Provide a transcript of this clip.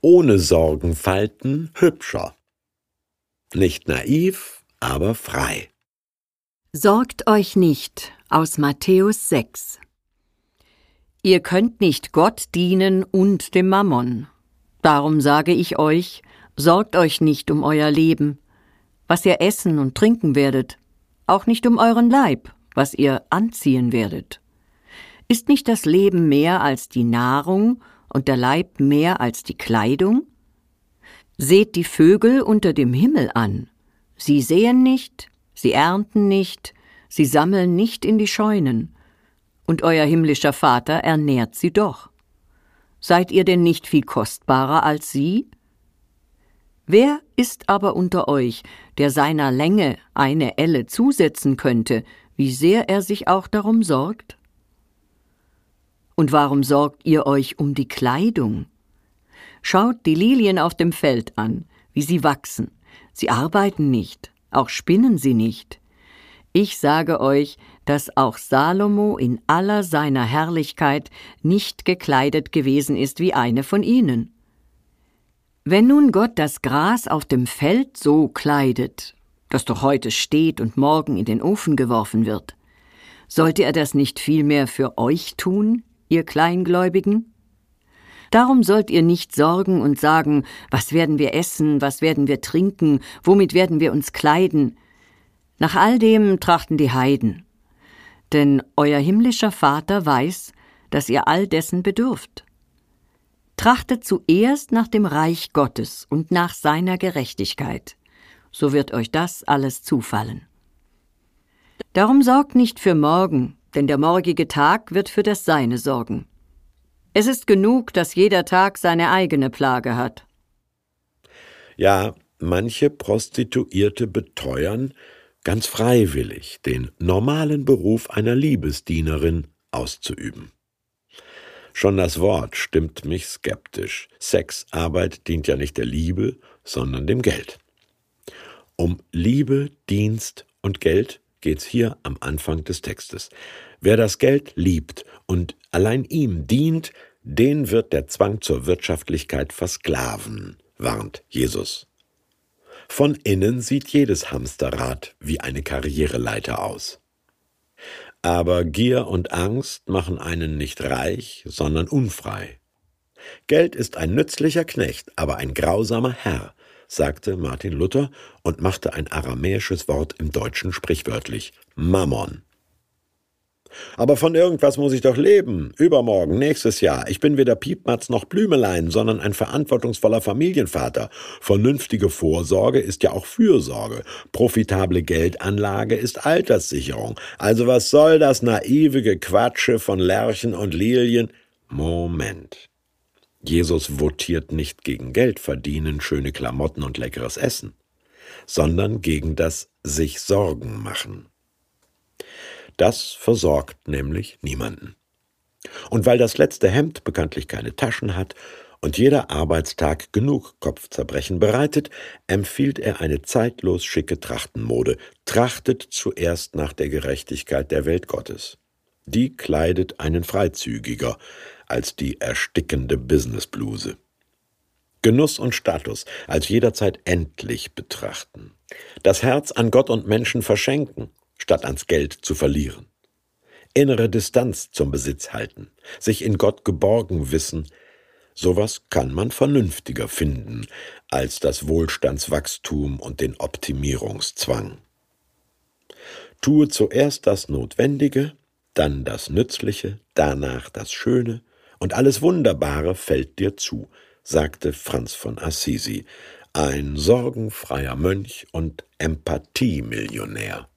ohne Sorgenfalten hübscher. Nicht naiv, aber frei. Sorgt euch nicht aus Matthäus 6. Ihr könnt nicht Gott dienen und dem Mammon. Darum sage ich euch, sorgt euch nicht um euer Leben, was ihr essen und trinken werdet, auch nicht um euren Leib, was ihr anziehen werdet. Ist nicht das Leben mehr als die Nahrung und der Leib mehr als die Kleidung? Seht die Vögel unter dem Himmel an. Sie sehen nicht, sie ernten nicht, sie sammeln nicht in die Scheunen, und euer himmlischer Vater ernährt sie doch. Seid ihr denn nicht viel kostbarer als sie? Wer ist aber unter euch, der seiner Länge eine Elle zusetzen könnte, wie sehr er sich auch darum sorgt? Und warum sorgt ihr euch um die Kleidung? Schaut die Lilien auf dem Feld an, wie sie wachsen. Sie arbeiten nicht, auch spinnen sie nicht. Ich sage euch, dass auch Salomo in aller seiner Herrlichkeit nicht gekleidet gewesen ist wie eine von ihnen. Wenn nun Gott das Gras auf dem Feld so kleidet, das doch heute steht und morgen in den Ofen geworfen wird, sollte er das nicht vielmehr für euch tun, ihr Kleingläubigen? Darum sollt ihr nicht sorgen und sagen, was werden wir essen, was werden wir trinken, womit werden wir uns kleiden. Nach all dem trachten die Heiden. Denn euer himmlischer Vater weiß, dass ihr all dessen bedürft. Trachtet zuerst nach dem Reich Gottes und nach seiner Gerechtigkeit, so wird euch das alles zufallen. Darum sorgt nicht für morgen, denn der morgige Tag wird für das Seine sorgen. Es ist genug, dass jeder Tag seine eigene Plage hat. Ja, manche Prostituierte beteuern, ganz freiwillig den normalen Beruf einer Liebesdienerin auszuüben. Schon das Wort stimmt mich skeptisch. Sexarbeit dient ja nicht der Liebe, sondern dem Geld. Um Liebe, Dienst und Geld geht's hier am Anfang des Textes. Wer das Geld liebt und allein ihm dient, den wird der Zwang zur Wirtschaftlichkeit versklaven, warnt Jesus. Von innen sieht jedes Hamsterrad wie eine Karriereleiter aus. Aber Gier und Angst machen einen nicht reich, sondern unfrei. Geld ist ein nützlicher Knecht, aber ein grausamer Herr, sagte Martin Luther und machte ein aramäisches Wort im Deutschen sprichwörtlich Mammon. Aber von irgendwas muss ich doch leben. Übermorgen, nächstes Jahr. Ich bin weder Piepmatz noch Blümelein, sondern ein verantwortungsvoller Familienvater. Vernünftige Vorsorge ist ja auch Fürsorge. Profitable Geldanlage ist Alterssicherung. Also was soll das naive Gequatsche von Lerchen und Lilien? Moment. Jesus votiert nicht gegen Geld verdienen, schöne Klamotten und leckeres Essen, sondern gegen das sich Sorgen machen. Das versorgt nämlich niemanden. Und weil das letzte Hemd bekanntlich keine Taschen hat und jeder Arbeitstag genug Kopfzerbrechen bereitet, empfiehlt er eine zeitlos schicke Trachtenmode, trachtet zuerst nach der Gerechtigkeit der Welt Gottes. Die kleidet einen freizügiger als die erstickende Businessbluse. Genuss und Status als jederzeit endlich betrachten. Das Herz an Gott und Menschen verschenken, statt ans Geld zu verlieren. Innere Distanz zum Besitz halten, sich in Gott geborgen wissen, sowas kann man vernünftiger finden als das Wohlstandswachstum und den Optimierungszwang. Tue zuerst das Notwendige, dann das Nützliche, danach das Schöne, und alles Wunderbare fällt dir zu, sagte Franz von Assisi, ein sorgenfreier Mönch und Empathiemillionär.